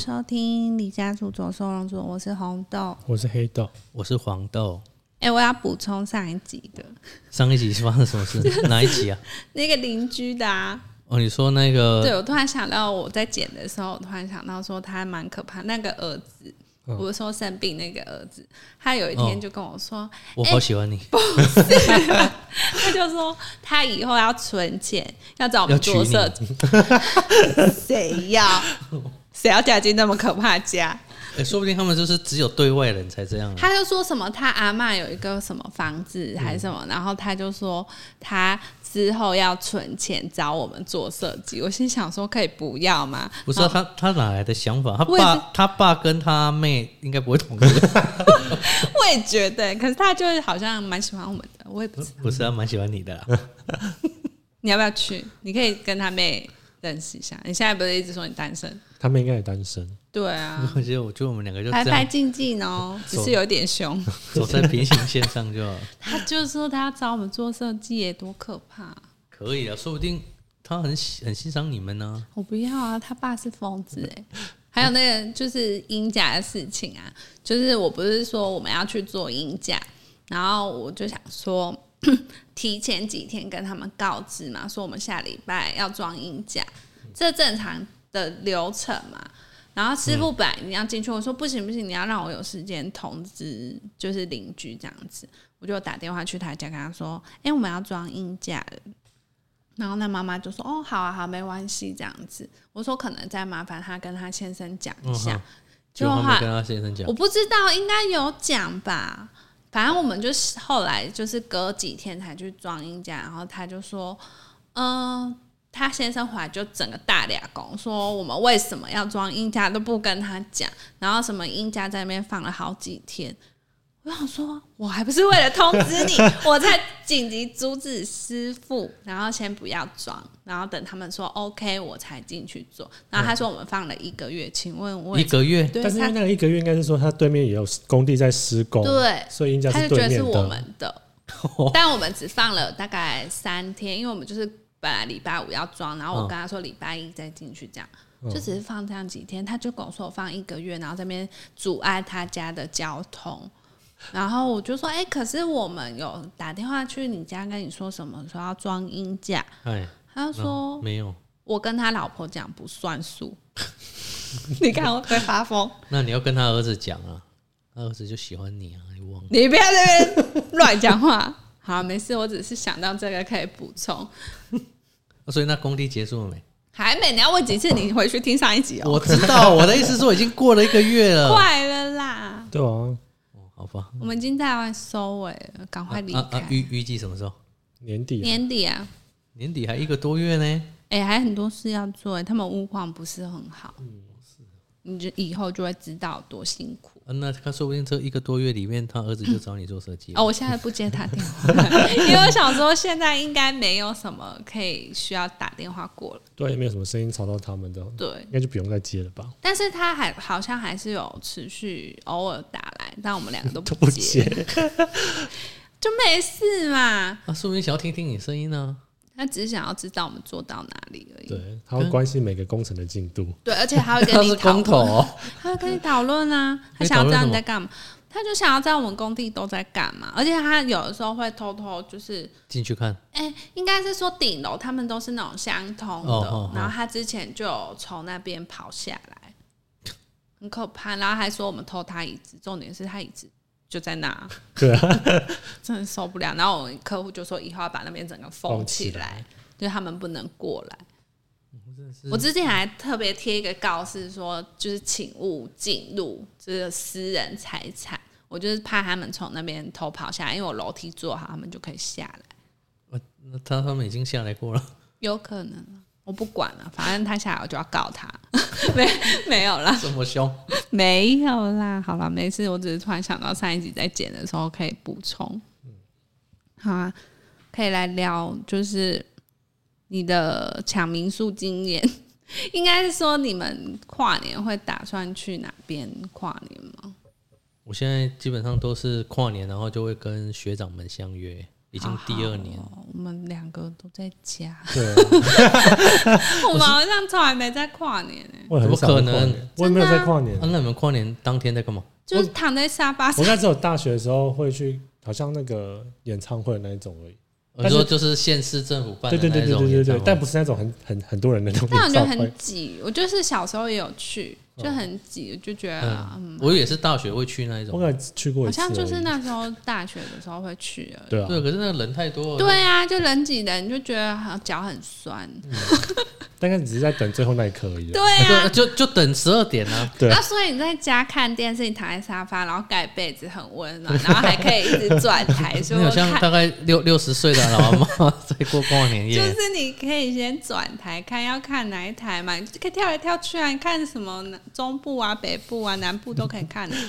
收听李家族左收容组，我是红豆。我是黑豆，我是黄豆。哎、我要补充上一集的上一集是发生什么事？哪一集啊？那个邻居的啊。哦，你说那个对，我突然想到，我在剪的时候，我突然想到说他还蛮可怕。那个儿子，我说生病那个儿子，他有一天就跟我说，我好喜欢你，不是他就说他以后要存钱，要找我们做设计。谁要？谁要嫁进那么可怕的家？哎，说不定他们就是只有对外人才这样啊。他就说什么他阿嬷有一个什么房子还是什嗯么，然后他就说他之后要存钱找我们做设计。我心想说可以不要吗？不是啊他他哪来的想法？他爸他爸跟他妹应该不会同意，我也觉得，可是他就是好像蛮喜欢我们的，我也不知道。不是他蛮喜欢你的啦。你要不要去？你可以跟他妹认识一下。你现在不是一直说你单身？他们应该也单身。对啊，我觉得我觉得我们两个就拍这样拍静静哦，只是有点凶。走在平行线上就好，他就说他要找我们做设计耶，多可怕！可以啊，说不定他很喜很欣赏你们呢。我不要啊，他爸是疯子哎。还有那个就是鹰架的事情啊，就是我不是说我们要去做鹰架，然后我就想说 提前几天跟他们告知嘛，说我们下礼拜要装音架，这正常的流程嘛。然后师傅本来你要进去，我说不行不行，你要让我有时间通知，就是邻居这样子。我就打电话去他家跟他说，哎、我们要装音架了。然后那妈妈就说：“哦，好啊，好，没关系，这样子。”我说：“可能再麻烦他跟他先生讲一下。嗯就跟他先生讲我，不知道，应该有讲吧。反正我们就是后来就是隔几天才去装音架，然后他就说：“嗯、他先生回来就整个大俩工，说我们为什么要装音架都不跟他讲，然后什么音架在那边放了好几天。”我想说，我还不是为了通知你，我在紧急阻止师傅，然后先不要装，然后等他们说 OK，我才进去做。然后他说我们放了一个月，请问我一个月对但是因为那个一个月应该是说他对面也有工地在施工，对所以应该他就觉是对面得是我。们的，但我们只放了大概三天，因为我们就是本来礼拜五要装，然后我跟他说礼拜一再进去，这样、就只是放这样几天，他就跟我说我放一个月，然后这边阻碍他家的交通。然后我就说，哎、可是我们有打电话去你家跟你说什么，说要装音架，哎，他说、嗯没有。我跟他老婆讲不算数，你看我会发疯。那你要跟他儿子讲啊，他儿子就喜欢你啊，你忘了？你不要在那边乱讲话。好，没事，我只是想到这个可以补充。啊所以那工地结束了没？还没，你要问几次？你回去听上一集哦。我知道，我的意思是说已经过了一个月了。快了啦，对啊，好吧，我们已经在外收尾了，赶快离开。啊啊，预预计什么时候？年底啊年底啊，年底还一个多月呢。哎、还很多事要做，哎他们屋况不是很好嗯。你就以后就会知道多辛苦。啊，那他说不定这一个多月里面，他儿子就找你做设计了。哦，我现在不接他电话，因为我想说现在应该没有什么可以需要打电话过了。对，也没有什么声音吵到他们的，对，应该就不用再接了吧？但是他还好像还是有持续偶尔打来，但我们两个都 都不接，接，就没事嘛。啊，说明想要听听你声音呢。他只是想要知道我们做到哪里而已。对，他会关心每个工程的进度。对，而且他会跟他是你讨论，哦，他会跟你讨论啊，他想要知道你在干嘛，他就想要知道我们工地都在干嘛，而且他有的时候会偷偷就是，进去看。哎、应该是说顶楼他们都是那种相通的，哦哦哦然后他之前就从那边跑下来，很可怕，然后还说我们偷他椅子，重点是他椅子就在那，对啊，真的受不了。然后我们客户就说以后要把那边整个封封起起来，就他们不能过来。我之前还特别贴一个告示说，就是请勿进入这个私人财产。我就是怕他们从那边偷跑下来，因为我楼梯做好，他们就可以下来。那他他们已经下来过了。有可能啊，我不管了，反正他下来我就要告他。没没有啦，这么凶？没有啦，好了，没事。我只是突然想到上一集在剪的时候可以补充。好啊，可以来聊，就是你的抢民宿经验。应该是说你们跨年会打算去哪边跨年吗？我现在基本上都是跨年，然后就会跟学长们相约。已经第二年。好好哦我们两个都在家，对啊，我们好像从来没在跨年呢、我怎么可能我也没有在跨年啊，。那你们跨年当天在干嘛？就是躺在沙发上我应。该只有大学的时候会去，好像那个演唱会那一种而已。但是我说就是县市政府办对对对的那对对对对，但不是那种很很很多人的那种但我觉得很。挤，我就是小时候也有去，就很挤，就觉得、嗯，我也是大学会去那一种。我可能去过好像就是那时候大学的时候会去而已。对啊，对，可是那个人太多了。对啊，就人挤人，你就觉得好像脚很酸。大概只是在等最后那一刻而已啊。对啊，对，就就等十二点啊。对那所以你在家看电视，你躺在沙发，然后盖被子很温暖，然后还可以一直转台，说 你好像，大概六六十岁的老阿妈 在过过年夜就。是你可以先转台看要看哪一台嘛，你就可以跳来跳去啊，你看什么中部啊、北部啊、南部都可以看的。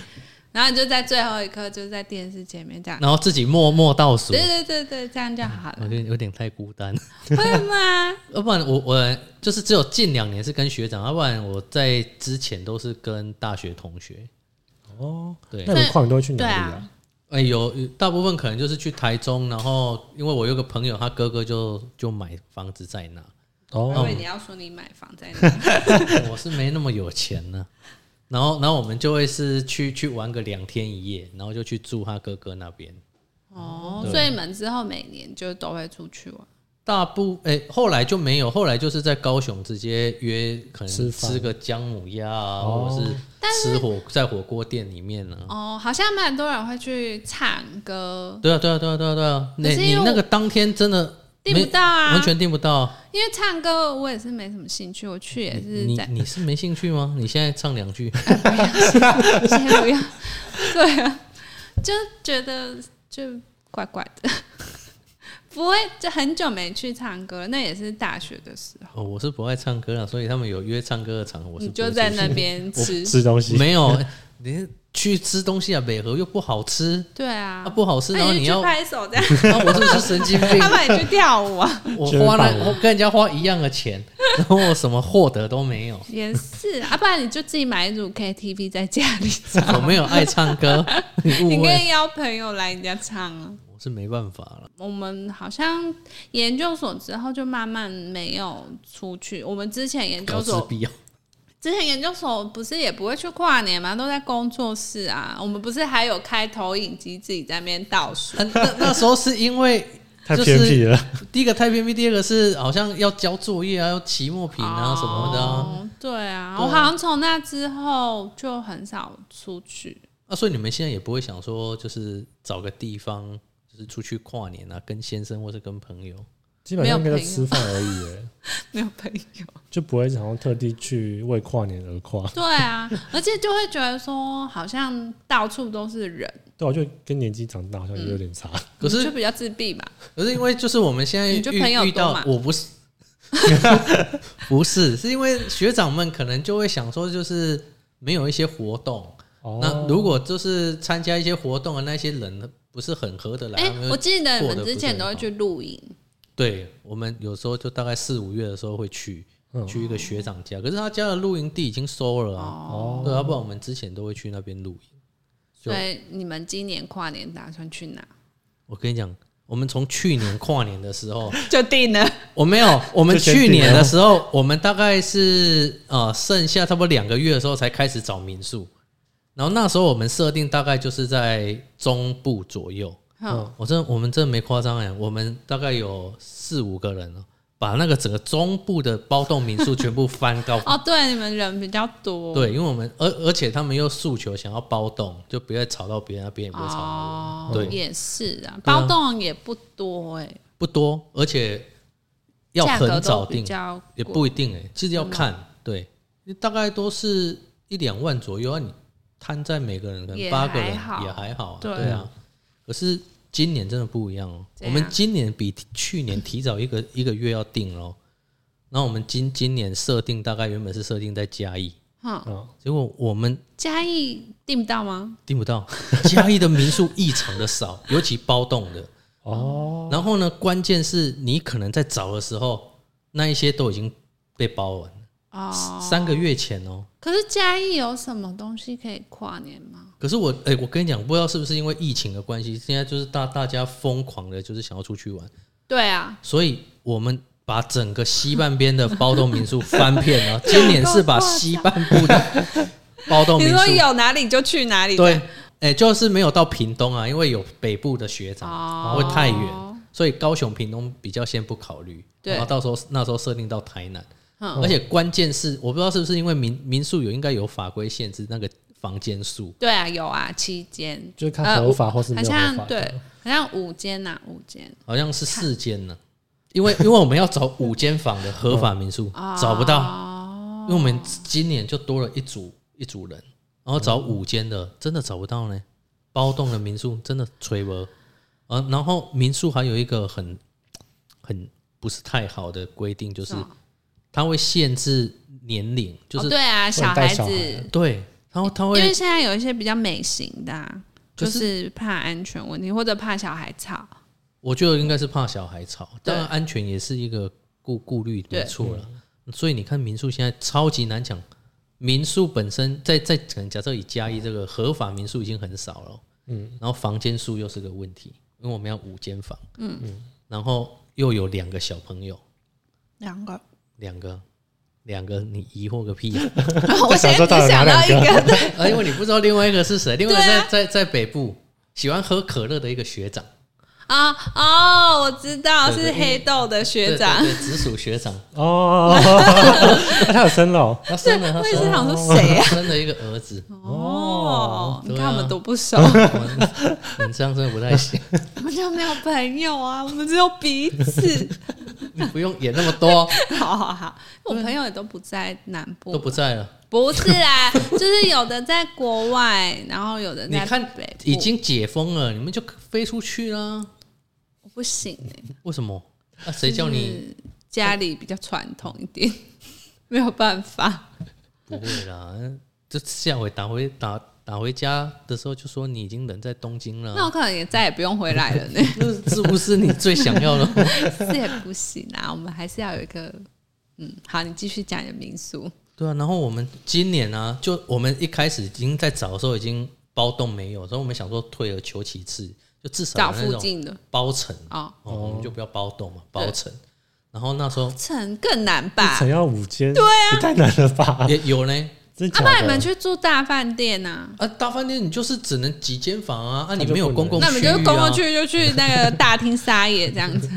然后你就在最后一刻，就是在电视前面这样。然后自己默默倒数对，对对对，这样就好了，我觉得有点太孤单。会吗？要不然我我就是只有近两年是跟学长，要不然我在之前都是跟大学同学。哦，对那，你们跨年都会去哪里对啊啊？哎、有有大部分可能就是去台中，然后因为我有个朋友，他哥哥就就买房子在那，哦，为你要说你买房在哪？我是没那么有钱呢。然后，然后我们就会是去去玩个两天一夜，然后就去住他哥哥那边。哦，所以你们之后每年就都会出去玩。大部哎、后来就没有，后来就是在高雄直接约，可能吃吃个姜母鸭啊，哦或者是吃火在火锅店里面呢、哦，好像蛮多人会去唱歌，对啊，对啊，对啊，对啊，对啊。那可是因为我你那个当天真的订不到啊，完全订不到。因为唱歌我也是没什么兴趣，我去也是你在你是没兴趣吗？你现在唱两句，先不要，对啊，就觉得就怪怪的，不会就很久没去唱歌，那也是大学的时候，哦，我是不爱唱歌了，所以他们有约唱歌的场合，我是你就在那边吃，吃东西。没有，你去吃东西啊，北河又不好吃，对啊啊，不好吃，然后你要，去拍手这样，啊我就是神经病 他，们也去跳舞啊，我花了我跟人家花一样的钱，然后我什么获得都没有，也是啊，不然你就自己买一组 KTV 在家里唱，我没有爱唱歌，你你可，以邀朋友来你家唱啊。我是没办法了。我们好像研究所之后就慢慢没有出去。我们之前研究所，闭啊！之前研究所不是也不会去跨年嘛，都在工作室啊。我们不是还有开投影机自己在那边倒数？啊 那那时候是因为 太就是偏僻了。第一个太偏僻，第二个是好像要交作业啊，要期末评啊什么的啊。哦对啊，对啊我好像从那之后就很少出去。啊，所以你们现在也不会想说，就是找个地方，就是出去跨年啊，跟先生或是跟朋友。基本上应该就没有吃饭而已，哎，没有朋友，就不会好像特地去为跨年而跨。对啊，而且就会觉得说，好像到处都是人，对，我就跟年纪长大好像也有点差。可是就比较自闭吧。可是因为就是我们现在你就朋友遇遇到多，我不是，不是，是因为学长们可能就会想说，就是没有一些活动。哦，那如果就是参加一些活动的那些人不是很合得来，我记得你们之前都会去露营，对我们有时候就大概四五月的时候会去、嗯去一个学长家，可是他家的露营地已经收了啊，哦，对，要不然我们之前都会去那边露营。就所以你们今年跨年打算去哪？我跟你讲，我们从去年跨年的时候，就定了。我没有，我们去年的时候，我们大概是呃剩下差不多两个月的时候才开始找民宿，然后那时候我们设定大概就是在中部左右。嗯，我真我们真的没夸张哎，我们大概有四五个人哦，把那个整个中部的包栋民宿全部翻高。哦，对，你们人比较多。对，因为我们而而且他们又诉求想要包栋，就不要吵到别人，别人也不会吵到我哦，对。也是啊，包栋也不多哎、不多，而且要很早定，较也不一定哎，其实要看，对，大概都是一两万左右啊，你摊在每个人可能八个人也还好啊，对。对啊。可是今年真的不一样哦，我们今年比去年提早一个 一个月要定哦。然后我们今今年设定大概原本是设定在嘉义，哼，啊，结果我们嘉义订不到吗？订不到，嘉义的民宿异常的少，尤其包栋的。哦，然后呢，关键是你可能在找的时候，那一些都已经被包完了。哦，三个月前哦。可是嘉义有什么东西可以跨年吗？可是我哎、我跟你讲，不知道是不是因为疫情的关系，现在就是大大家疯狂的，就是想要出去玩，对啊，所以我们把整个西半边的包栋民宿翻遍了。今年是把西半部的包栋民宿，你说有哪里就去哪里，对，哎、就是没有到屏东啊，因为有北部的学长，哦，会太远，所以高雄、屏东比较先不考虑。对。然后到时候那时候设定到台南，嗯。而且关键是我不知道是不是因为民民宿有应该有法规限制那个房间数，对啊，有啊，七间，就是看合法或是没好有合法的。像对，好像五间呐，五间。好像是四间呢。因为 因为我们要找五间房的合法民宿，找不到，哦因为我们今年就多了一组一组人，然后找五间的真的找不到呢。包栋的民宿真的吹不，呃，然后民宿还有一个很很不是太好的规定，就是它会限制年龄，就是、哦对啊，小孩子，对，然后它因为现在有一些比较美型的啊，就是是怕安全问题或者怕小孩吵。我觉得应该是怕小孩吵，对当然安全也是一个顾顾虑，没对错了。所以你看民宿现在超级难抢，民宿本身在在可能假设以嘉义这个合法民宿已经很少了，嗯，然后房间数又是个问题，因为我们要五间房，嗯嗯，然后又有两个小朋友，两个，两个两个，你疑惑个屁、啊！我现在说到底只想到哪两一个，对 啊，因为你不知道另外一个是谁，另外在在在北部喜欢喝可乐的一个学长，啊哦，我知道是黑豆的学对长，对对直属学长，哦，他有生了哦？他生了，他我也是生了想说谁啊？生了一个儿子。哦，你看我们都不熟，我你这样真的不太行，我们就没有朋友啊，我们只有彼此。你不用演那么多，好好好，我朋友也都不在南部，都不在了。不是啊，就是有的在国外，然后有的在你看已经解封了，你们就飞出去啦。我不行哎、为什么？那谁叫你家里比较传统一点，没有办法。不会啦？这下回打回打打回家的时候，就说你已经人在东京了那我，可能也再也不用回来了呢，这是不是你最想要的？是也不行啊，我们还是要有一个，嗯，好，你继续讲你的民宿。对啊，然后我们今年呢、就我们一开始已经在找的时候已经包栋没有，所以我们想说退而求其次，就至少找附近的包层啊，哦，我们就不要包栋嘛，包层。然后那时候层更难吧一？层要五间，对啊，太难了吧？也有呢，啊，真假不然你们的？去住大饭店呐、啊，大饭店你就是只能几间房啊，啊，你那就不能没有公共区域、啊，那你们就公共区就去那个大厅撒野这样子，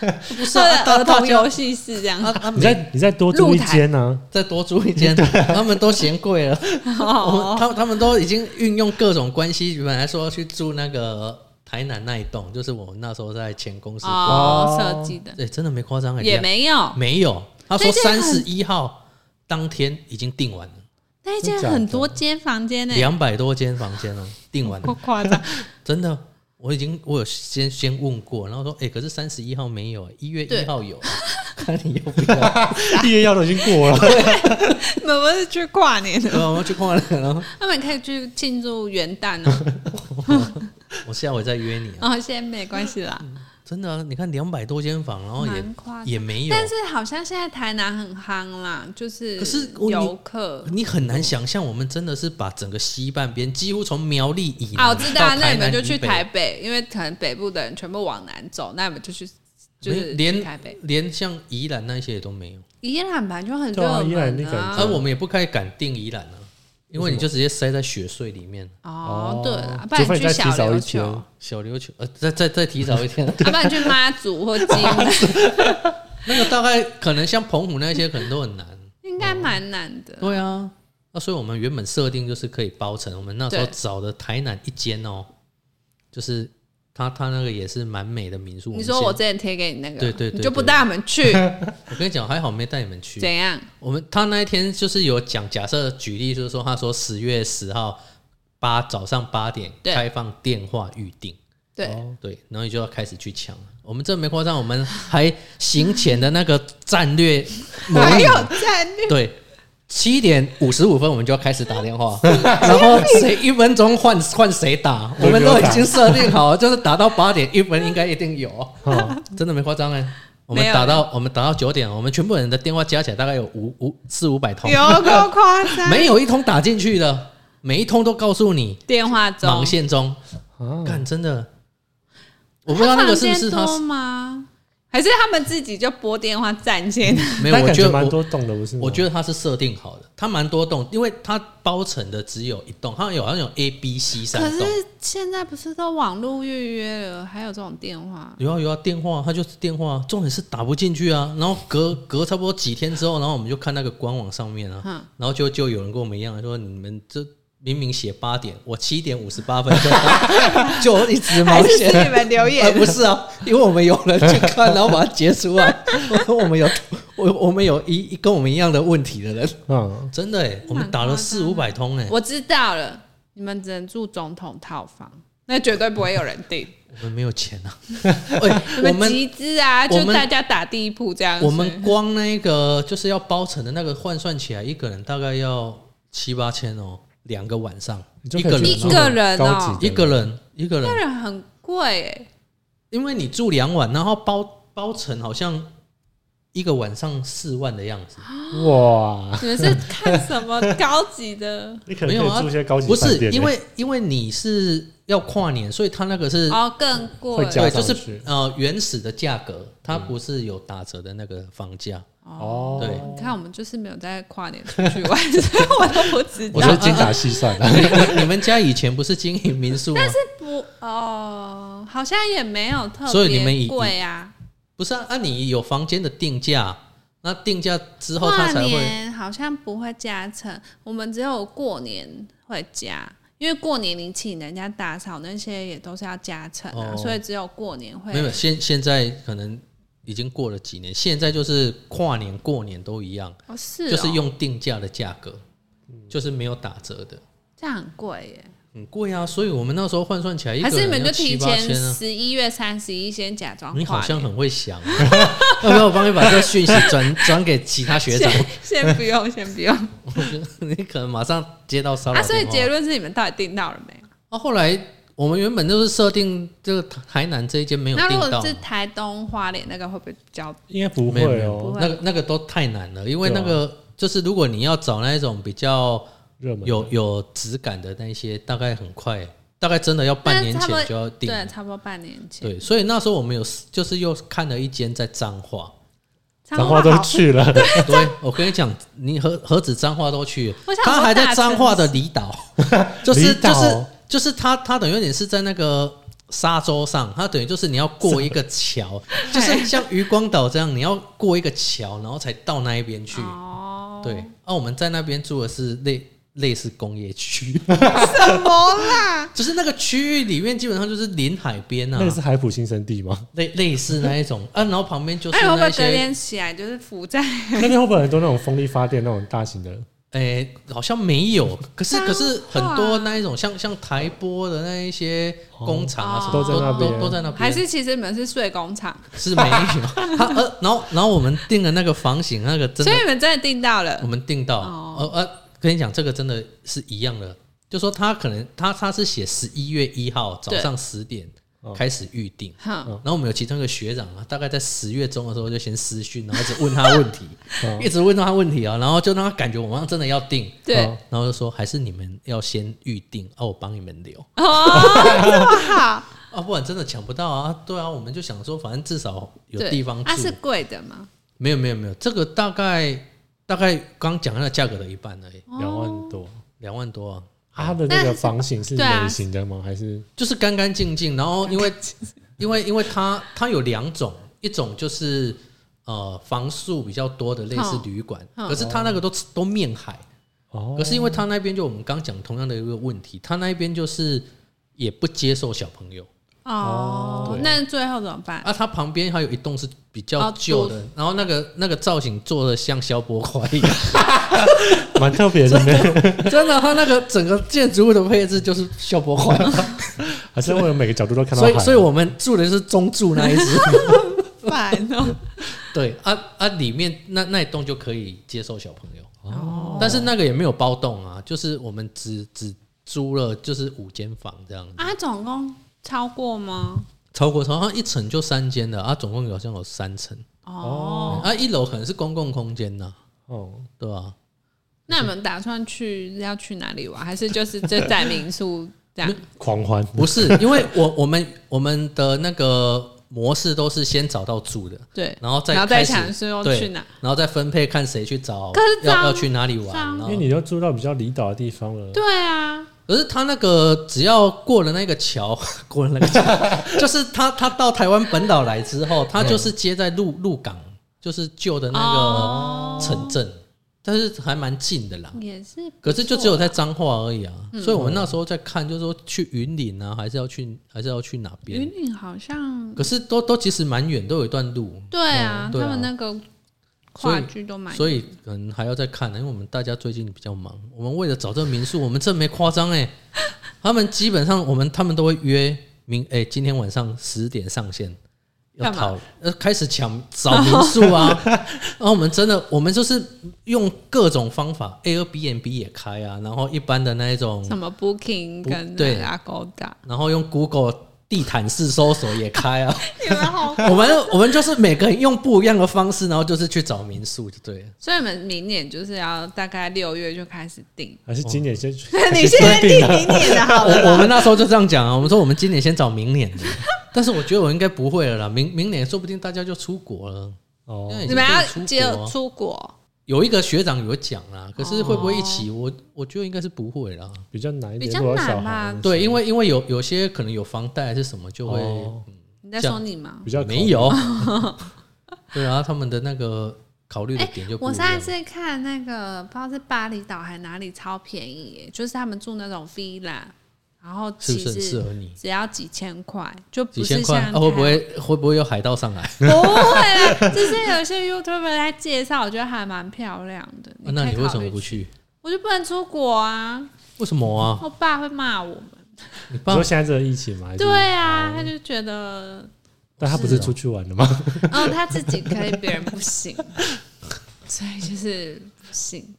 不是啊，或者儿童大大家游戏室这样。子。啊啊，你每再你再多住一间呢？再多租一间，他们都嫌贵了，我哦们他他们都已经运用各种关系，本来说要去住那个台南那一栋，就是我们那时候在前公司，哦，设计的。对，真的没夸张，也没有，没有，他说三很十一号当天已经订完了，那一间很多间房间呢，两百多间房间哦，订完了不，夸张。真的。我已经我有先先问过，然后说，哎、可是三十一号没有，一月一号有，看你要不要？毕业药都已经过了，我们是去跨年的，对啊，我们去逛了，然后他们可以去庆祝元旦哦。我下回再约你啊。哦，现在没关系啦，真的啊、你看两百多间房，然后也。也没有，但是好像现在台南很夯啦，就是可是游客。你很难想象，我们真的是把整个西半边几乎从苗栗以南啊，我知道，到台那你们就去台北，因为可能北部的人全部往南走，那你们就去就是连台北。连像宜兰那些也都没有，宜兰本来就很对啊热宜兰那个门啊而、我们也不太敢定宜兰啊，因为你就直接塞在雪穗里面。哦，对了，哦不然你去小琉球，小琉球，呃，再再再提早一天，要 不然去妈祖或金。门，那个大概可能像澎湖那些可能都很难。应该蛮难的。对啊，那所以我们原本设定就是可以包成，我们那时候找的台南一间哦，就是他他那个也是蛮美的民宿。你说我之前贴给你那个，对对对你就不带我们去，我跟你讲，还好没带你们去。怎样？我们他那一天就是有讲，假设举例就是说，他说十月十号八早上八点对开放电话预定，对，哦对，然后你就要开始去抢。我们这没夸张，我们还行前的那个战略 还有，战略，对。七点五十五分，我们就要开始打电话，然后谁一分钟换换谁打，我们都已经设定好了，就是打到八点一分应该一定有，哦。真的没夸张哎。我们打到我们打到九点，我们全部人的电话加起来大概有五五四五百通，有够夸张，没有一通打进去的，每一通都告诉你电话中。忙线中。啊，干，真的，我不知道那个是不是他吗？还是他们自己就拨电话占线？没有，我觉得蛮多栋的，不是吗？我觉得它是设定好的，它蛮多栋，因为它包层的只有一栋，它有好像有 A、B、C 三栋可栋。是现在不是都网络预约了，还有这种电话？有啊有啊，电话它就是电话，重点是打不进去啊。然后隔隔差不多几天之后，然后我们就看那个官网上面啊，哼然后就就有人跟我们一样说，你们这明明写八点，我七点五十八分就 就一直还忙写。你们留呃，言？不是啊，因为我们有人去看，然后把它截出来。我们有我我们有一一跟我们一样的问题的人，嗯，真的哎，我们打了四五百通哎，我知道了，你们只能住总统套房，那绝对不会有人订。我们没有钱啊。我们们集资啊，就大家打地铺这样子。我们光那个就是要包成的那个换算起来，一个人大概要七八千哦，两个晚上一个人住一个人一个人一个那人，很贵哎，因为你住两晚，然后包包成好像一个晚上四万的样子。哇，你们是看什么高级的？你可能没有啊可以住一些高级不是因为因为你是要跨年，所以他那个是哦，更贵对，就是呃原始的价格，它不是有打折的那个房价。哦，对你看，我们就是没有在跨年出去玩，所以我都不知道。我是精打细算的，你你们家以前不是经营民宿吗？但是不哦，好像也没有特所以你们以别贵啊。不是啊，啊你有房间的定价，那定价之后它才会年好像不会加成，我们只有过年会加，因为过年你请人家打扫那些也都是要加成啊，哦。所以只有过年会没有。现现在可能已经过了几年，现在就是跨年过年都一样，哦，是哦。就是用定价的价格，就是没有打折的，这样很贵耶，很贵啊。所以我们那时候换算起来，还是你们就提前。十一月三十一先假装？你好像很会想、啊，要不要我帮你把这个讯息转 转给其他学长？先先不用，先不用。我觉得你可能马上接到骚扰啊，所以结论是你们到底订到了没有？啊，后来我们原本就是设定这个台南这一间没有那订到那，如果是台东花莲那个会不会比较？应该不没有没有会哦，那个那个都太难了，因为那个就是如果你要找那一种比较热门有有质感的那一些，大概很快，大概真的要半年前就要定。对，差不多半年前。对，所以那时候我们有就是又看了一间在彰化，彰化都去了，对我跟你讲，你何何止彰化都去了。他还在彰化的离岛，就是就是就是他他等于有点是在那个沙洲上，他等于就是你要过一个桥，就是像渔光岛这样，你要过一个桥，然后才到那一边去。哦，对，啊，我们在那边住的是类类似工业区，什么啦？就是那个区域里面基本上就是临海边啊那，个是海普新生地吗？类类似那一种啊，然后旁边就是那你会不那些，会隔天起来就是浮在？那边会不会很多那种风力发电那种大型的？哎、好像没有，可是可是很多那一种像像台波的那一些工厂啊哦什么都在那边都都在那边，还是其实你们是睡工厂？是没有，他 呃，然后然后我们订的那个房型那个真所以你们真的订到了我？们订到，哦呃呃，跟你讲，这个真的是一样的，就说他可能他他是写十一月一号早上十点开始预定，哼，然后我们有其中一个学长啊，大概在十月中的时候就先私讯，然后一直 问他问题，哦。一直问他问题啊，然后就让他感觉我们好像真的要定，对，哦然后就说还是你们要先预定，啊，我帮你们留，哦，啊，不然真的抢不到啊，对啊，我们就想说，反正至少有地方住，啊，是贵的吗？没有没有没有，这个大概大概刚讲那个价格的一半而已，两万多。两万多啊。啊它的那个房型是对啊美型的吗？还是就是干干净净，然后因为 因为因为它它有两种，一种就是呃房数比较多的类似旅馆，嗯可是它那个都都面海，哦？可是因为它那边就我们刚讲同样的一个问题，它那边就是也不接受小朋友哦对，那最后怎么办？啊，它旁边还有一栋是比较哦旧的，然后那个那个造型做的像消波块一样，蛮特别的呢，真的，它那个整个建筑物的配置就是消波块，还是会有每个角度都看到。所以所以我们住的是中柱那一只。烦哦，对啊啊，里面那那一栋就可以接受小朋友，哦。但是那个也没有包栋啊，就是我们只只租了就是五间房这样子，啊，总共超过吗？超过好像一层就三间的啊，总共好像有三层，哦，啊，一楼可能是公共空间呢，哦，对吧？那你们打算去要去哪里玩？还是就是就在民宿 这样？狂欢不是，因为我我们我们的那个模式都是先找到住的，对，然后再然后再想说要对去哪？然后再分配看谁去找要要去哪里玩，因为你要住到比较离岛的地方了，对啊，可是他那个只要过了那个桥，过了那个桥，就是他他到台湾本岛来之后，他就是接在鹿鹿港，就是旧的那哦。个城镇，但是还蛮近的啦。也是啊，可是就只有在彰化而已啊，所以我们那时候在看，就是说去云林啊，还是要去还是要去哪边。云？岭好像可是都都其实蛮远，都有一段路，对啊，对啊。他们那个话剧都蛮，所以可能还要再看呢，因为我们大家最近比较忙，我们为了找这个民宿，我们这没夸张哎，他们基本上我们他们都会约明哎、今天晚上十点上线。要干嘛？讨呃开始抢找民宿啊，然后我们真的我们就是用各种方法，Airbnb 也开啊，然后一般的那一种什么 Booking 跟对。Agoda，然后用 Google 地毯式搜索也开啊。你们好，我们我们就是每个人用不一样的方式，然后就是去找民宿就对了。所以你们明年就是要大概六月就开始订，还是今年先去？你现在订明年的好了我，我们那时候就这样讲啊，我们说我们今年先找明年的，但是我觉得我应该不会了啦，明明年说不定大家就出国了。哦你们要接出国，有一个学长有讲啦，可是会不会一起？我我觉得应该是不会啦。比较难一点，比较难吧，对，因为因为有有些可能有房贷还是什么，就会、哦你在说你吗？比较没有。对啊，他们的那个考虑的点就我。上一次看那个不知道是巴厘岛还哪里超便宜耶，就是他们住那种 villa，然后其是不是很适实合你？只要几千块，就不几千块、是像啊、会不会会不会有海盗上来？啊 不会啦，就是有些 YouTuber 在介绍，我觉得还蛮漂亮的。啊那你为什么不？去？我就不能出国啊，为什么啊？我爸会骂我们。你爸你说现在这个疫情嘛？对啊，哦他就觉得，但他不是出去玩的吗？嗯，他自己可以，别人不行，所以就是不行。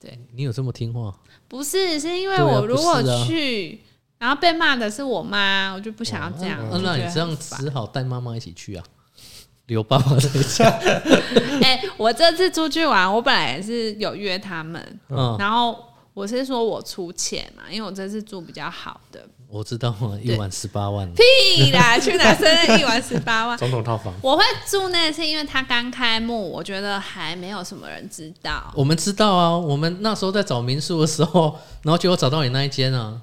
对你有这么听话？不是，是因为我如果去，然后被骂的是我妈，我就不想要这样。那你这样只好带妈妈一起去啊，留爸爸在家。哎、我这次出去玩，我本来也是有约他们，嗯，然后我是说我出钱嘛，因为我这次住比较好的。我知道啊，一晚十八万。屁啦，去哪生日一晚十八万？总统套房我会住那是因为它刚开幕，我觉得还没有什么人知道。我们知道啊，我们那时候在找民宿的时候，然后结果找到你那一间啊，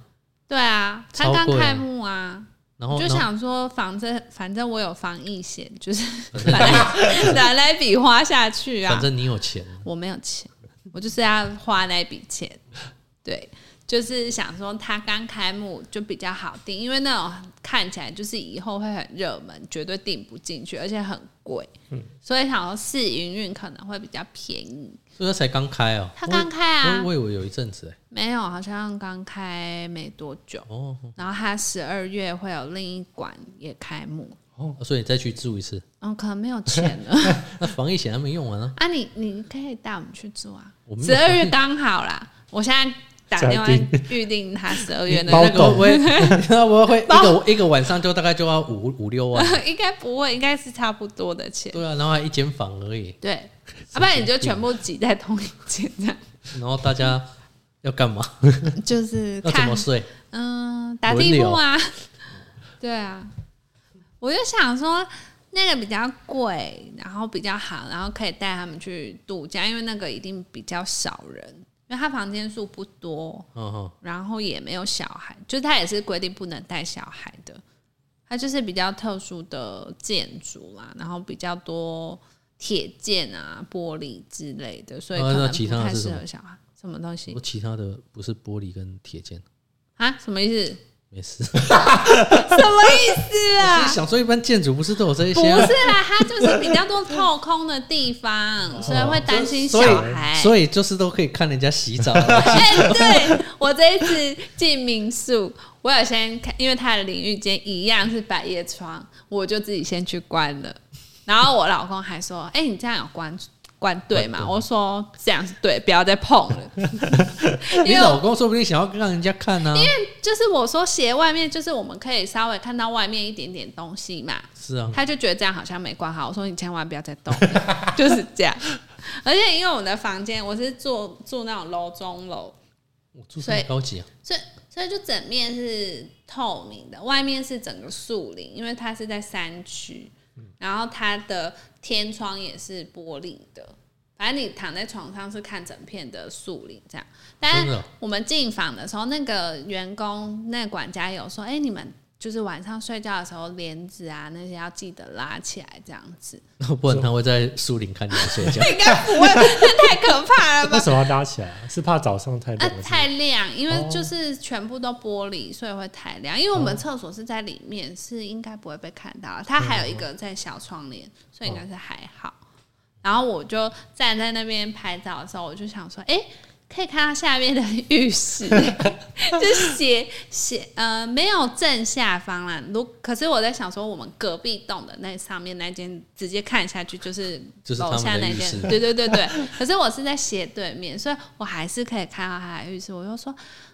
对啊，它超贵啊刚开幕啊，然后就想说，反正反正我有防疫险，就是 拿来拿那笔花下去啊反。正你有钱，我没有钱，我就是要花那笔钱。对，就是想说他刚开幕就比较好订，因为那种看起来就是以后会很热门，绝对订不进去，而且很贵。所以想说试营运可能会比较便宜。所以它才刚开哦。它刚开啊我我以为有一阵子哎。没有，好像刚开没多久。哦，然后它十二月会有另一馆也开幕，哦所以你再去住一次，哦，可能没有钱了 那防疫险还没用完啊。啊你！你可以带我们去住啊十二月刚好啦。我现在打电话预定他十二月的那个，我会一个一个晚上就大概就要五五六万。应该不会，应该是差不多的钱。对啊，然后还一间房而已，对，要、不然你就全部挤在同一间，这样。然后大家要干嘛？就是看要怎么，睡？嗯，打地铺啊，对啊，我就想说那个比较贵，然后比较好，然后可以带他们去度假，因为那个一定比较少人，因为他房间数不多，嗯哼，然后也没有小孩，就是他也是规定不能带小孩的，它就是比较特殊的建筑啦，然后比较多铁件啊、玻璃之类的，所以可能不太适合小孩。什么东西我其他的不是玻璃跟铁件，啊？什么意思？没事。什么意思啊？想说一般建筑不是都有这一不些不？是啦，它就是比较多透空的地方，所以会担心小孩。所以就是都可以看人家洗澡。哎、对我这一次进民宿，我有先看，因为它的淋浴间一样是百叶窗，我就自己先去关了。然后我老公还说：“哎、你这样有关关对嘛？我说这样是对，不要再碰了。你老公说不定想要让人家看呢、因为就是我说鞋外面，就是我们可以稍微看到外面一点点东西嘛。是啊，他就觉得这样好像没关好，我说你千万不要再动，就是这样。而且因为我们的房间我是住住那种楼中楼，我住这所以么高级啊，所以所以就整面是透明的，外面是整个树林，因为它是在山区，然后它的天窗也是玻璃的。反正你躺在床上是看整片的树林这样，但我们进房的时候，那个员工那个管家有说：“哎、你们就是晚上睡觉的时候帘子啊那些要记得拉起来，这样子。不然他会在树林看你们睡觉。应该不会，这太可怕了吧 为？什么要拉起来啊？是怕早上太啊亮了？，太亮，因为哦就是全部都玻璃，所以会太亮。因为我们厕所是在里面，是应该不会被看到。它还有一个在小窗帘，所以应该是还好。然后我就站在那边拍照的时候，我就想说，哎、可以看到下面的浴室，就斜斜呃没有正下方啦。如可是我在想说，我们隔壁栋的那上面那间直接看下去就是就是楼下那间，对对对对。可是我是在斜对面，所以我还是可以看到他的浴室。我就说，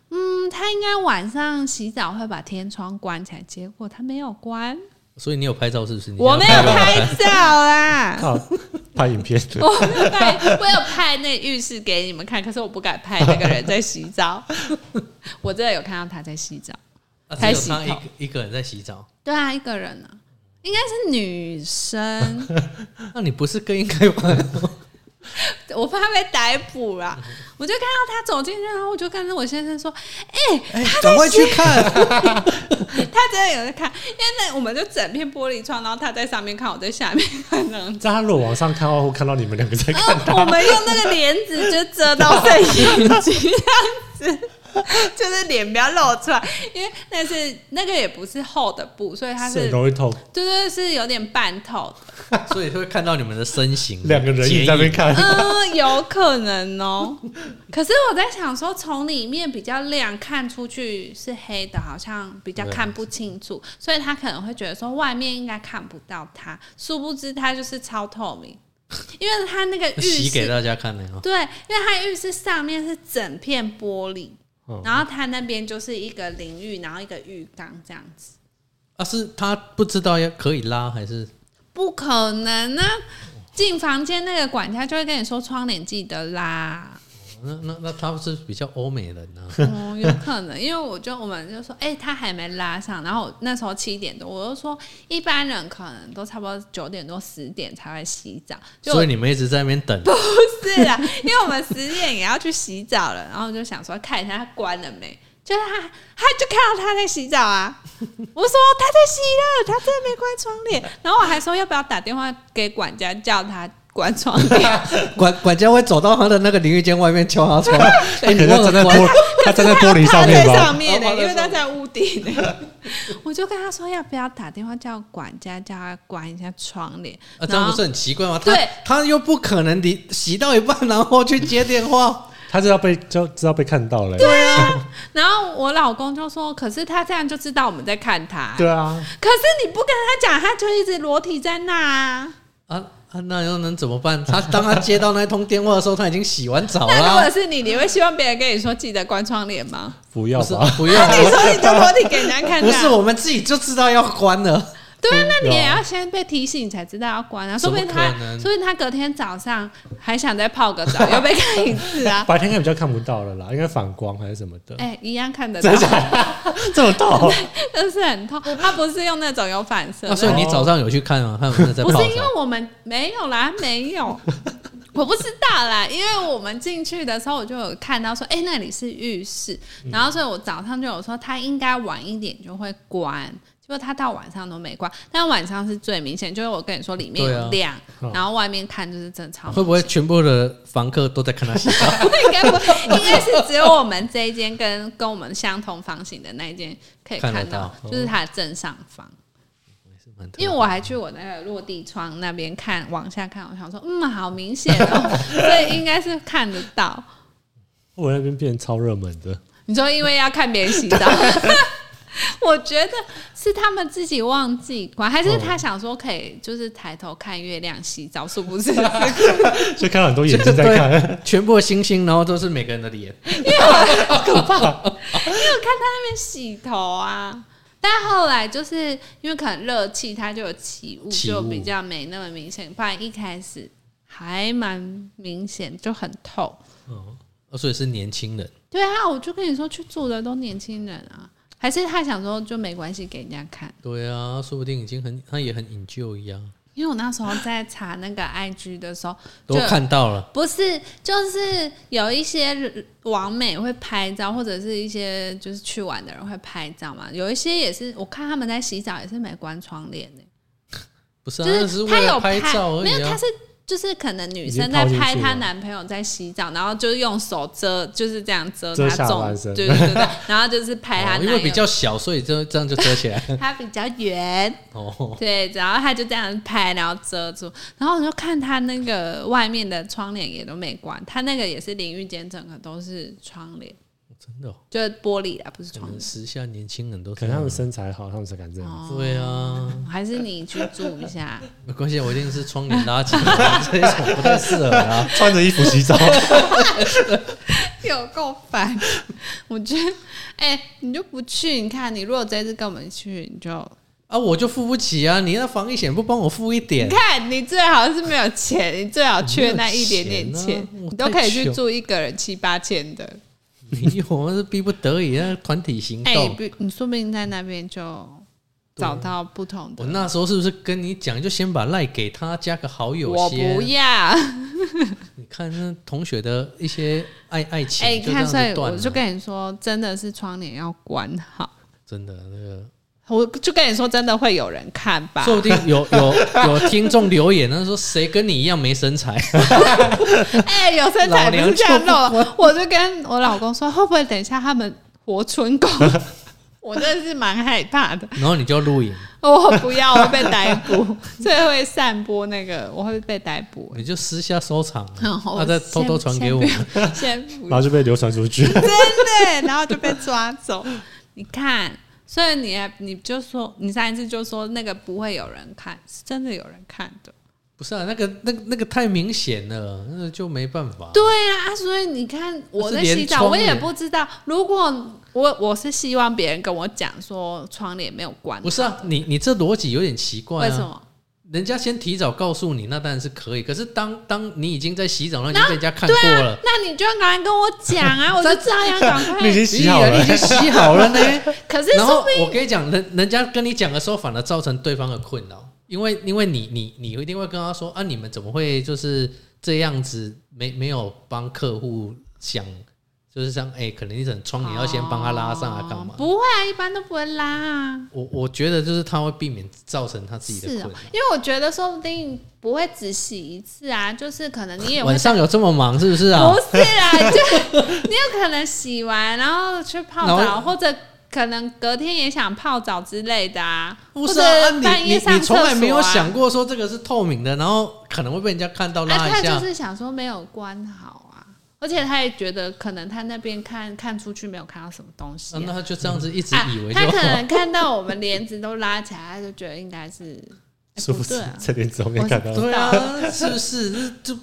嗯，他应该晚上洗澡会把天窗关起来，结果他没有关，所以你有拍照是不是？我没有拍照啦。拍影片，我有拍，我有拍那浴室给你们看，可是我不敢拍那个人在洗澡。我真的有看到他在洗澡。啊才洗只有一头个一个人在洗澡，对啊，一个人呢、应该是女生，那你不是更应该拍？我怕被逮捕啦。我就看到他走进去，然后我就跟着我先生说：“哎、哎，赶快去 看！他真的有在看，因为那我们就整片玻璃窗，然后他在上面看，我在下面看这样子。在他如果往上看的话，会看到你们两个在看呃我们用那个帘子就遮到剩眼睛这样子，就是脸不要露出来，因为那是那个也不是厚的布，所以它是容易透，对对是有点半透的，所以会看到你们的身形，两个人一直在那边看，嗯，有可能哦。可是我在想说，从里面比较亮，看出去是黑的，好像比较看不清楚，所以他可能会觉得说外面应该看不到它，殊不知它就是超透明，因为它那个浴室，洗给大家看的哦。对，因为它浴室上面是整片玻璃，嗯然后他那边就是一个淋浴，然后一个浴缸这样子，啊，是他不知道要可以拉还是？不可能啊！进房间那个管家就会跟你说窗帘记得拉。那那那他是比较欧美人啊，哦，有可能，因为我就我们就说，哎、他还没拉上，然后我那时候七点多，我就说一般人可能都差不多九点多十点才会洗澡，就所以你们一直在那边等。不是啊，因为我们十点也要去洗澡了，然后就想说看一下他关了没，就是他他就看到他在洗澡啊，我说他在洗了，他真的没关窗帘，然后我还说要不要打电话给管家叫他关窗帘，管管家会走到他的那个淋浴间外面敲他窗，哎，你可能忘了关站在玻，他站在玻璃上面吧上？面呢、哦他在因为他在屋顶呢。我就跟他说要不要打电话叫管家叫他关一下窗帘，啊，这样不是很奇怪吗？他对他又不可能你洗到一半然后去接电话，他知道被就知道被看到了，对啊然后我老公就说，可是他这样就知道我们在看他。对啊，可是你不跟他讲，他就一直裸体在那啊。啊啊，那又能怎么办？他当他接到那通电话的时候，他已经洗完澡了那如。果是你，你会希望别人跟你说记得关窗帘吗？不要不是吧？不要，你说你就裸体给人家看不是我们自己就知道要关了。对啊，那你也要先被提醒才知道要关啊。说不定他说不定他隔天早上还想再泡个澡，又被看一次啊。白天应该比较看不到了啦，应该反光还是什么的，哎、一样看得到？这么痛？就是很痛。他不是用那种有反射所以你早上有去看吗？看有没有在 泡澡不是因？为我们没有啦，没有。我不知道啦，因为我们进去的时候，我就有看到说，哎、那里是浴室，然后所以我早上就有说，他应该晚一点就会关，结果他到晚上都没关，但晚上是最明显，就是我跟你说里面有亮，嗯然后外面看就是正常。会不会全部的房客都在看他洗澡？应该不，应该是只有我们这一间跟跟我们相同房型的那一间可以看到，就是它的正上方。因为我还去我那个落地窗那边看，往下看，我想说，嗯，好明显哦，所以应该是看得到。我那边变超热门的，你说因为要看别人洗澡，我觉得是他们自己忘记关，还是他想说可以就是抬头看月亮洗澡，是不是？就看到很多眼睛在看，全部的星星，然后都是每个人的脸，好可怕。因为我看他那边洗头啊。但后来就是因为可能热气，它就有起雾，起雾就比较没那么明显。不然一开始还蛮明显，就很透。哦，所以是年轻人。对啊，我就跟你说，去住的都年轻人啊，还是他想说就没关系给人家看。对啊，说不定已经很，他也很 enjoy 一样，因为我那时候在查那个 IG 的时候，都就看到了。不是，就是有一些网美会拍照，或者是一些就是去玩的人会拍照嘛。有一些也是，我看他们在洗澡也是没关窗帘的、不是啊，就那是为了他有拍照而没有，已啊他。是就是可能女生在拍她男朋友在洗澡，然后就用手遮，就是这样遮遮他中下半，身对对对对，然后就是拍他男友，哦因为比较小，所以就这样就遮起来。他比较圆，哦，对，然后他就这样拍，然后遮住，然后我就看他那个外面的窗帘也都没关，他那个也是淋浴间，整个都是窗帘，真的、哦，就是玻璃啊，不是可窗帘。能时下年轻人都可能他们身材好，他们才敢这样。哦对啊，还是你去住一下，没关系，我一定是窗帘拉起来，这一种不太适合啊。穿着衣服洗澡，有够烦。我觉得，哎、你就不去？你看，你如果这次跟我们去，你就啊，我就付不起啊！你那防疫险不帮我付一点你，看，你最好是没有钱，你最好缺那一点点钱没有钱啊，我你都可以去住一个人七八千的。没有，我是逼不得已，那团体行哎、动。不，你说不定在那边就找到不同的。我那时候是不是跟你讲，就先把赖给他，加个好友我先？不要，你看那同学的一些爱爱情，哎、看，所以。我就跟你说，真的是窗帘要关好。真的那个，我就跟你说，真的会有人看吧？说不定有有有听众留言，他说谁跟你一样没身材？哎、有身材不老娘是这样就弄，我就跟我老公说，会不会等一下他们活春宫？我真的是蛮害怕的，然后你就录影，我不要，我会被逮捕，所以会散播那个，我会被逮捕。你就私下收藏，然后他再偷偷传给我。先先不然后就被流传出去。真的，然后就被抓走。你看，所以你你就说，你上一次就说那个不会有人看，是真的有人看的。不是啊，那个那个那个太明显了，那个就没办法。对呀、啊，所以你看我在洗澡，我也不知道。如果我我是希望别人跟我讲说窗帘没有关，不是啊，你你这逻辑有点奇怪、啊。为什？么？人家先提早告诉你，那当然是可以。可是当当你已经在洗澡，那已经被人家看过了，那你就要赶快跟我讲啊，我就照样赶快你已。经洗好了 你已，经洗好了呢。可是然后我跟你讲，人人家跟你讲的时候，反而造成对方的困扰，因为因为你你你一定会跟他说啊，你们怎么会就是这样子，没没有帮客户想，就是像哎、可能你整窗帘要先帮他拉上来干嘛？不会啊，一般都不会拉啊。我我觉得就是他会避免造成他自己的困扰。，因为我觉得说不定不会只洗一次啊，就是可能你也晚上有这么忙是不是啊？不是啊，就你有可能洗完然后去泡澡，或者可能隔天也想泡澡之类的啊，不是者半夜上厕所、啊、你从来没有想过说这个是透明的，然后可能会被人家看到啊，拉一下。他就是想说没有关好啊，而且他也觉得可能他那边看看出去没有看到什么东西、啊啊那他就这样子一直啊以为就他可。能看到我们帘子都拉起来，他就觉得应该是，哎是不是对啊？在帘子后面看到？对啊，是不是？就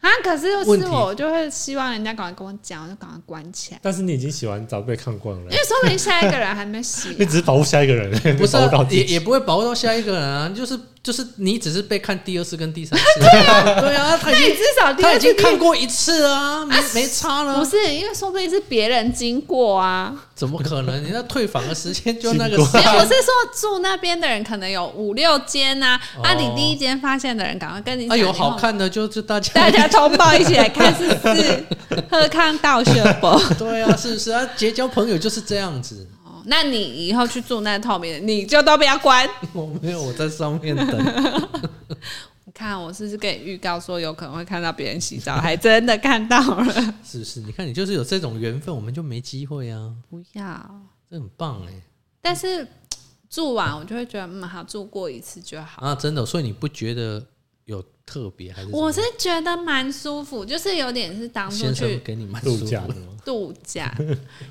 啊，可是问题是我，我就会希望人家赶快跟我讲，我就赶快关起来，但是你已经洗完澡被看光了因，为说不定下一个人还没洗、你啊。只是保护下一个人，不是、保护到啊，也也不会保护到下一个人啊，就是就是你只是被看第二次跟第三次，对啊，他已经那你至少第他已二次经看过一次啊，没没差了，不是，因为说不定是别人经过啊。怎么可能？你那退房的时间就那个经过时间我是说住那边的人可能有五六间呐、啊，啊，你第一间发现的人赶快跟你啊，讲，有好看的就就大家大家通报一起来看是不是 喝康道学博。对啊，是不是啊？结交朋友就是这样子。哦那你以后去住那透明的，你就都不要关。我没有，我在上面等。你看我是不是跟你预告说有可能会看到别人洗澡，还真的看到了。是不是？你看，你就是有这种缘分，我们就没机会啊，不要，这很棒哎、但是 住完我就会觉得，嗯，好，住过一次就好。啊！真的，所以你不觉得有特别还是？我是觉得蛮舒服，就是有点是当初去给你蛮度舒服的假的吗？度假，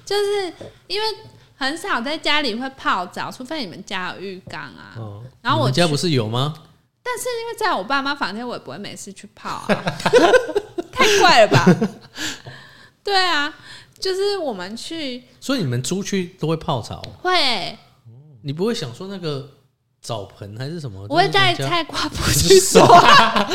就是因为很少在家里会泡澡，除非你们家有浴缸啊。哦，然后我家不是有吗？但是因为在我爸妈房间，我也不会每次去泡啊，太怪了吧？对啊，就是我们去所以你们出去都会泡澡，会，你不会想说那个澡盆还是什么？我会带菜瓜布 去刷，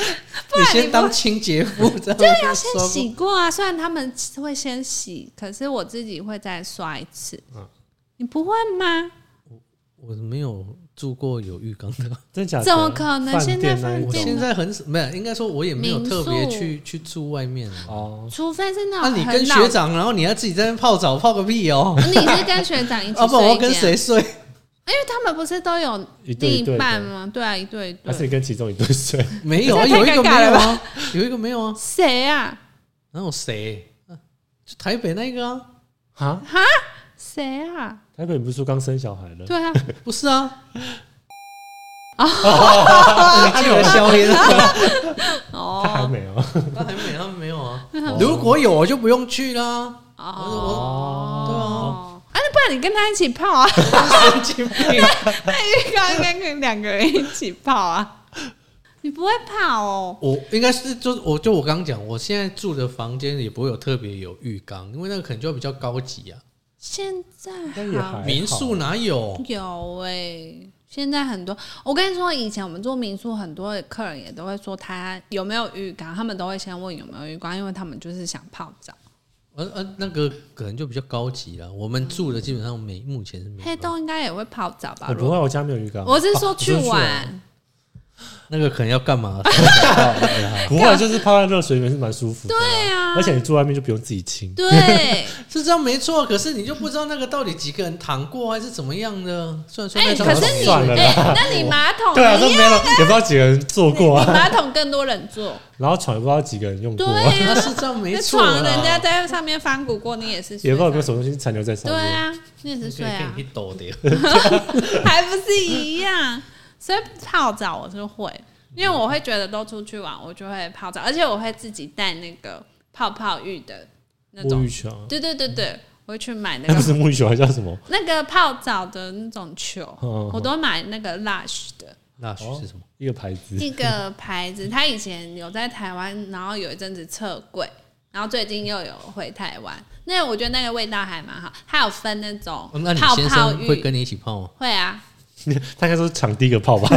你先当清洁妇，这样就要先洗过啊。虽然他们会先洗，可是我自己会再刷一次。嗯你不会吗？我没有住过有浴缸的，真假的？怎么可能现在饭店现在很少没有，应该说我也没有特别去去住外面啊。哦，除非是那那你跟学长，然后你要自己在那边泡澡，泡个屁哦！你是跟学长一起啊不，我要跟谁睡？因为他们不是都有一对另一一对的，半吗？对啊，一对一还是对。你跟其中一对睡？没有啊，这太有一个尴尬了吧没有啊，有一个没有啊。谁啊？然后谁？啊就台北那个啊？啊？谁啊？台北你不是说刚生小孩了？对啊，不是啊。啊，你记得消音？哦，他还没有。他还没，他们没有啊。如果有，我就不用去啦。哦，对啊啊，那不然你跟他一起泡啊？神经病！那浴缸应该跟两个人一起泡啊？你不会怕哦？我应该是就我就我刚刚讲，我现在住的房间也不会有特别有浴缸，因为那个可能就比较高级啊。现在民宿哪有？有哎、现在很多，我跟你说，以前我们做民宿，很多的客人也都会说他有没有浴缸，他们都会先问有没有浴缸，因为他们就是想泡澡。呃呃，那个可能就比较高级了。我们住的基本上没，目前是没有。黑洞应该也会泡澡吧？我不会，我家没有浴缸。我是说哦去玩，那个可能要干嘛？不会，就是泡在热水里面是蛮舒服的。对啊而且你住外面就不用自己清。对，是这样没错，可是你就不知道那个到底几个人躺过还是怎么样的。虽然说哎、可是你那你马桶对啊，你都没有，也不知道几个人坐过啊。马桶更多人坐，啊然后床也不知道几个人用过对啊，是这样没错。床人家在上面翻滚过，你也是睡也不知道有没有什么东西残留在上面。对啊，你也是睡啊可以，抖的。还不是一样？所以泡澡我是会，因为我会觉得都出去玩，我就会泡澡，而且我会自己带那个泡泡浴的那种沐浴，球，对对对对，我会去买那那不个是沐浴球，还叫什么？那个泡澡的那种球，嗯我都买那个 Lush 的那许是什么？一个牌子。一个牌子，它以前有在台湾，然后有一阵子撤柜。然后最近又有回台湾，那我觉得那个味道还蛮好。它有分那种哦那你泡先泡浴，生会跟你一起泡吗？会啊，他应该说是抢第一个泡吧，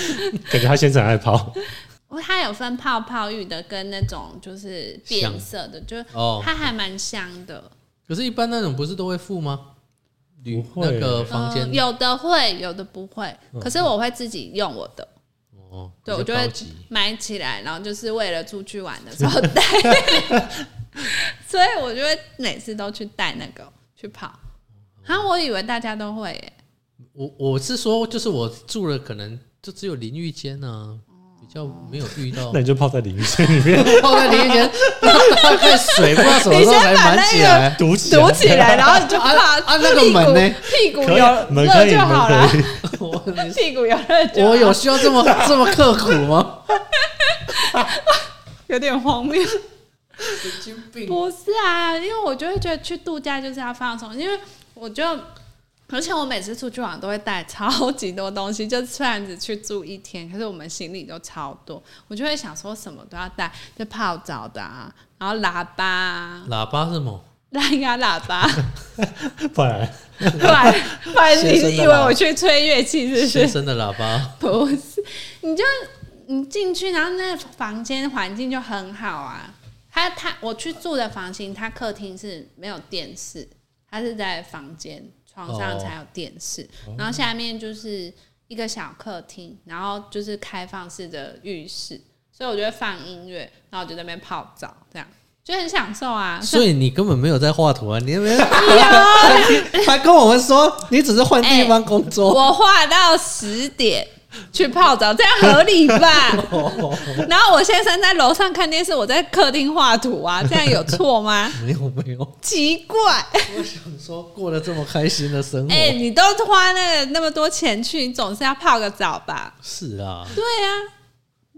感觉他先生爱泡。它有分泡泡浴的跟那种就是变色的，就它还蛮香的。可是，一般那种不是都会付吗？旅不会那个房间嗯有的会，有的不会。可是我会自己用我的，哦，对我就会买起来，然后就是为了出去玩的时候带，所以我就会每次都去带那个去泡。啊，我以为大家都会耶，我我是说，就是我住了，可能就只有淋浴间啊，比较没有遇到 那你就泡在淋浴间里面 泡在淋浴间，水不知道什么时候才满起来。堵起来，堵起来，然后你就啊怕啊那个门呢屁股可以有门可以热就好了门可，以。我屁股有热就好我有需要这么这么刻苦吗？有点荒谬。神经病！不是啊，因为我就会觉得去度假就是要放松，因为我就，而且我每次出去玩都会带超级多东西，就虽然只去住一天，可是我们行李都超多，我就会想说什么都要带，就泡澡的啊，然后喇叭啊，喇叭是什么？蓝牙喇叭，不然不然不然你以为我去吹乐器是不是？先生的喇叭。不是，你就你进去，然后那房间环境就很好啊。他他我去住的房型，他客厅是没有电视，他是在房间床上才有电视，然后下面就是一个小客厅，然后就是开放式的浴室，所以我就会放音乐，然后我就在那边泡澡，这样就很享受啊。所以你根本没有在画图啊！你有 没有 还跟我们说你只是换地方工作。我画到十点 去泡澡，这样合理吧？然后我先生在楼上看电视，我在客厅画图啊，这样有错吗？没有没有，奇怪，我想说过了这么开心的生活，哎、你都花那个那么多钱去，你总是要泡个澡吧？是啊，对啊，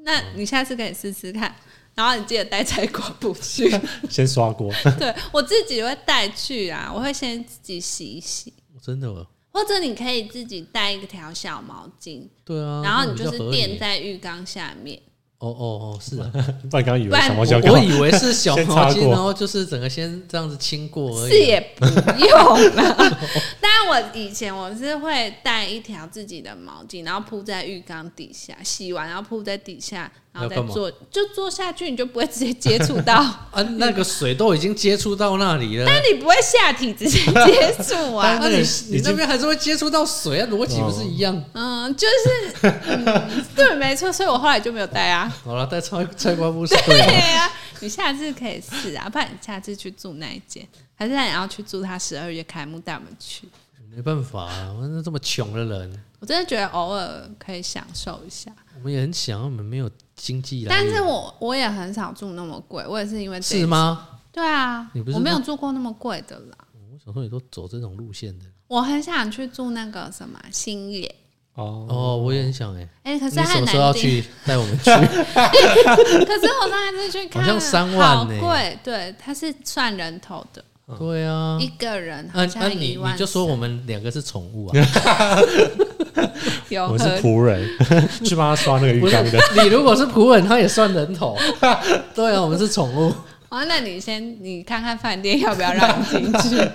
那你下次可以试试看，然后你记得带菜瓜布去。先刷锅，对我自己会带去啊，我会先自己洗一洗，真的哦，或者你可以自己带一条小毛巾，对啊，然后你就是垫在浴缸下面。哦哦哦，是啊，不然刚刚以为小毛巾我我以为是小毛巾，然后就是整个先这样子清过而已。是也不用了。但我以前我是会带一条自己的毛巾，然后铺在浴缸底下，洗完然后铺在底下，然后再要干嘛坐，就做下去，你就不会直接接触到。啊，那个水都已经接触到那里了。但你不会下体直接接触啊 那。你你经那边还是会接触到水啊，逻辑不是一样？嗯，就是、嗯、对，没错，所以我后来就没有带啊。好了，带菜 菜瓜布是对对的。呀、你下次可以试啊，不然你下次去住那一间，还是你要去住他十二月开幕带我们去。没办法啊，我们这么穷的人，我真的觉得偶尔可以享受一下，我们也很想，我们没有经济来源。但是我我也很少住那么贵，我也是因为是吗？对啊你不，是我没有住过那么贵的啦。我想说你都走这种路线的。我很想去住那个什么新野，哦哦，我也很想哎。哎、可是你什么时候要。去？带我们去？可是我上一次去看，好像三万好呢贵。对，它是算人头的，对啊一。个人那那好像你一万。你就说我们两个是宠物啊？有我是仆人，去帮他刷那个浴缸的。，你如果是仆人，他也算人头。对啊，我们是宠物。哦，那你先你看看饭店要不要让你进去？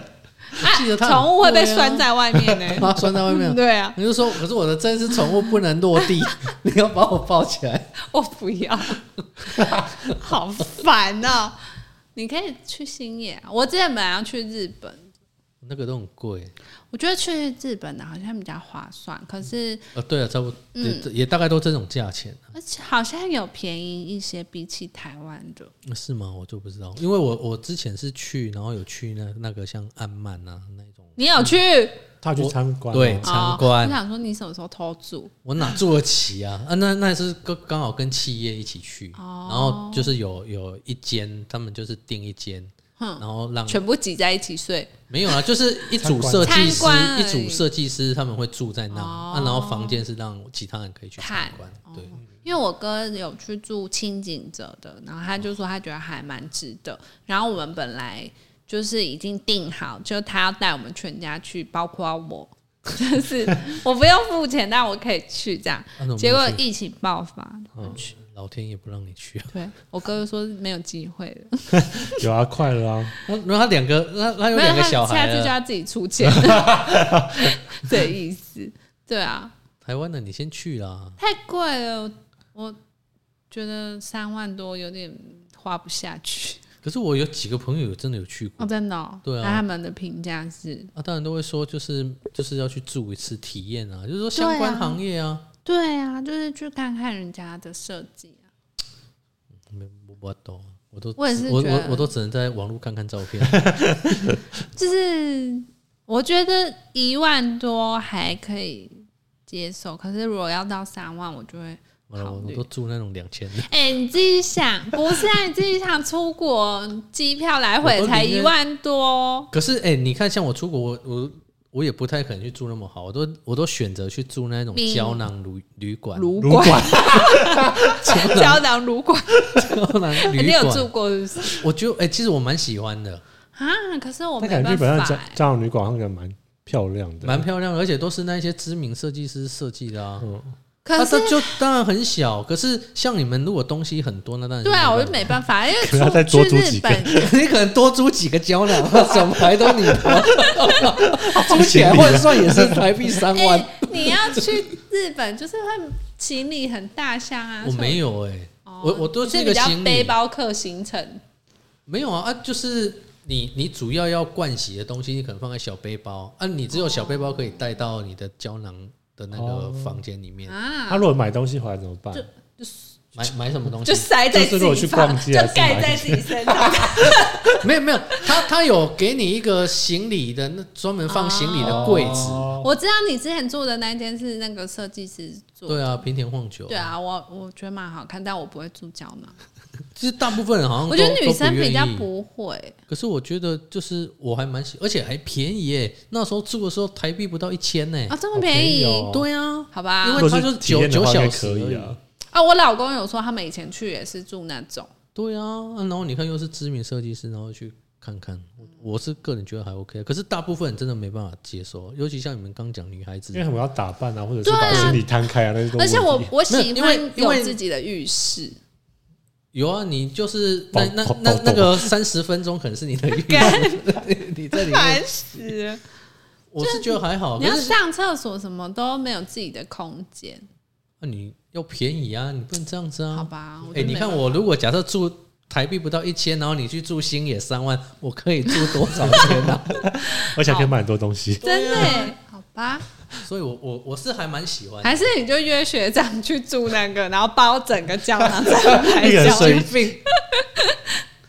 记得宠物会被拴在外面呢、啊，拴在外面。对啊，你就说，可是我的真是宠物不能落地，你要把我抱起来。我不要，好烦哦、你可以去新野啊，我之前本来要去日本，那个都很贵。我觉得去日本的好像比较划算，可是呃，对啊，差不多，嗯也也大概都这种价钱。而且好像有便宜一些，比起台湾的。是吗？我就不知道，因为我我之前是去，然后有去那那个像安曼啊那种，你有去？他去参观吗，对参观。哦我想说你什么时候偷住？我哪住得起啊？啊，那那是刚刚好跟企业一起去，哦。然后就是有有一间，他们就是订一间，哼。然后让全部挤在一起睡。没有啊，就是一组设计师一已组设计师他们会住在那，哦。啊，然后房间是让其他人可以去参看观，对，因为我哥有去住清景者的，然后他就说他觉得还蛮值得。然后我们本来就是已经定好，就他要带我们全家去，包括我，就是我不用付钱，但我可以去这样。结果去。疫情爆发，不去。老天爷不让你去，对我哥哥说没有机会了，有啊，快了啊，然后然后他两个，那他有两个小孩，下次就要自己出钱，这意思。对啊，台湾的你先去啦，太贵了，我觉得三万多有点花不下去。可是我有几个朋友真的有去过哦，，真的、哦。对啊那他们的评价是，啊，当然都会说就是就是要去住一次体验啊，就是说相关行业啊，对啊，就是去看看人家的设计啊。没我不懂，我都我也是我我我都只能在网络看看照片，就是我觉得一万多还可以接受，可是如果要到三万，我就会。完了我都住那种两千的，哎、你自己想，不是啊？你自己想出国机票来回才一万多，可是哎、你看像我出国，我我我也不太可能去住那么好，我都我都选择去住那种胶囊旅旅馆，旅馆、旅馆。胶囊。旅馆，胶囊旅你有住，过是不是？我觉得哎、其实我蛮喜欢的，啊，可是我那没办感觉日本那法、欸。家家长旅馆好像蛮漂亮的，蛮漂亮的，而且都是那些知名设计师设计的啊。嗯，可是就当然很小，可是像你们如果东西很多，那当然是对啊，我就办没办法，因为 可能要去多租几个。日本，你可能多租几个胶囊，怎么还都你的，租起来换算也是台币三万。哎，你要去日本，就是会行李很大箱啊。我没有哎、哦，我我都你是比较背包客行程，没有啊啊，就是你你主要要灌洗的东西，你可能放在小背包。啊，你只有小背包可以带到你的胶囊的那个哦房间里面。啊他，如果买东西回来怎么办？就就买买什么东西就西？塞在自就是如果去己放，逛街就盖在自己身上。没有没有，他他有给你一个行李的那专门放行李的柜子。哦我知道你之前住的那一间是那个设计师做的，对啊，平田晃久。对啊，我我觉得蛮好看，但我不会住胶囊。其实大部分人好像我觉得女生比较。不会，可是我觉得就是我还蛮喜，而且还便宜耶。那时候住的时候台币不到一千呢。啊，这么便宜，哦。对啊，好吧？因为如果它就是九九小时而已。以啊。啊，我老公有说他们以前去也是住那种，对啊，啊然后你看又是知名设计师，然后去看看，我我是个人觉得还 OK，可是大部分人真的没办法接受，尤其像你们刚讲女孩子。因为，我要打扮啊，或者是把身体摊开啊，那些都而且我我喜欢有自己的浴室，有啊，你就是那那那那个三十分钟可能是你的浴干 你这里面，烦死了！我是觉得还好，你要上厕所什么都没有自己的空间，那你要便宜啊，你不能这样子啊。好吧？我哎、你看我如果假设住台币不到一千，然后你去住星野三万，我可以住多少天啊？而且可以买很多东西。真的吧？所以我我我是还蛮喜欢的。还是你就约学长去住那个，然后包整个胶囊再买一个人胶睡病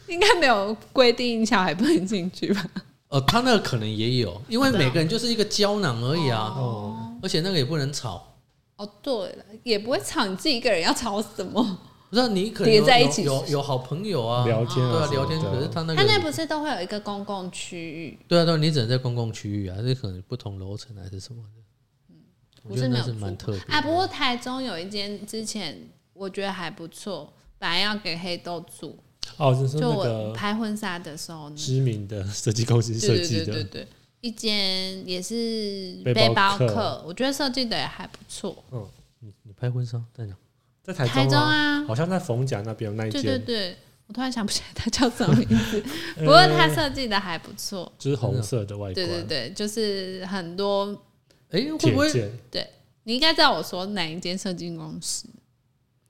应该没有规定小孩不能进去吧？呃，他那个可能也有，因为每个人就是一个胶囊而已啊，哦，而且那个也不能吵。哦，对了，也不会吵，你自己一个人要吵什么？不是啊你可能有叠在一起有好朋友啊，聊天啊对啊，聊天。可是他那他那不是都会有一个公共区域？对啊对啊，你只能在公共区域啊，这可能不同楼层还是什么的。嗯我觉得那是蛮特别的啊，不过台中有一间之前我觉得还不错，本来要给黑豆住，哦，就是那就我拍婚纱的时候呢，知名的设计公司对对设计的，对对对，一间也是背背包客包客，我觉得设计的也还不错。嗯你你拍婚纱在哪？在台台中啊，啊，好像在逢甲那边有那一对对，对，我突然想不起来它叫什么名字，不过它设计的还不错。就是红色的外观，对对对，就是很多，哎、会不会对，你应该知道我说哪一间设计公司，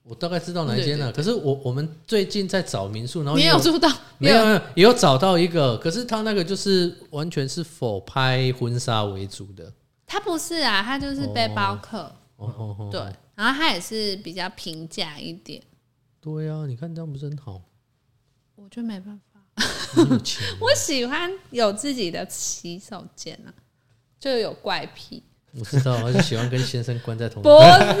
我大概知道哪一间了、可是我我们最近在找民宿，然后你也有住到？没有没有。也有找到一个，可是他那个就是完全是否拍婚纱为主的。他不是啊，他就是背包客，哦哦哦，对，然后它也是比较平价一点，对啊，你看这样不是很好？我就没办法。我喜欢有自己的洗手间啊，就有怪癖。我知道，我就喜欢跟先生关在同一 不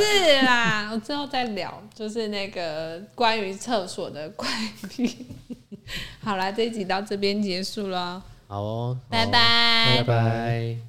是啦，我之后再聊，就是那个关于厕所的怪癖。好啦，这一集到这边结束了，好哦，拜拜拜拜。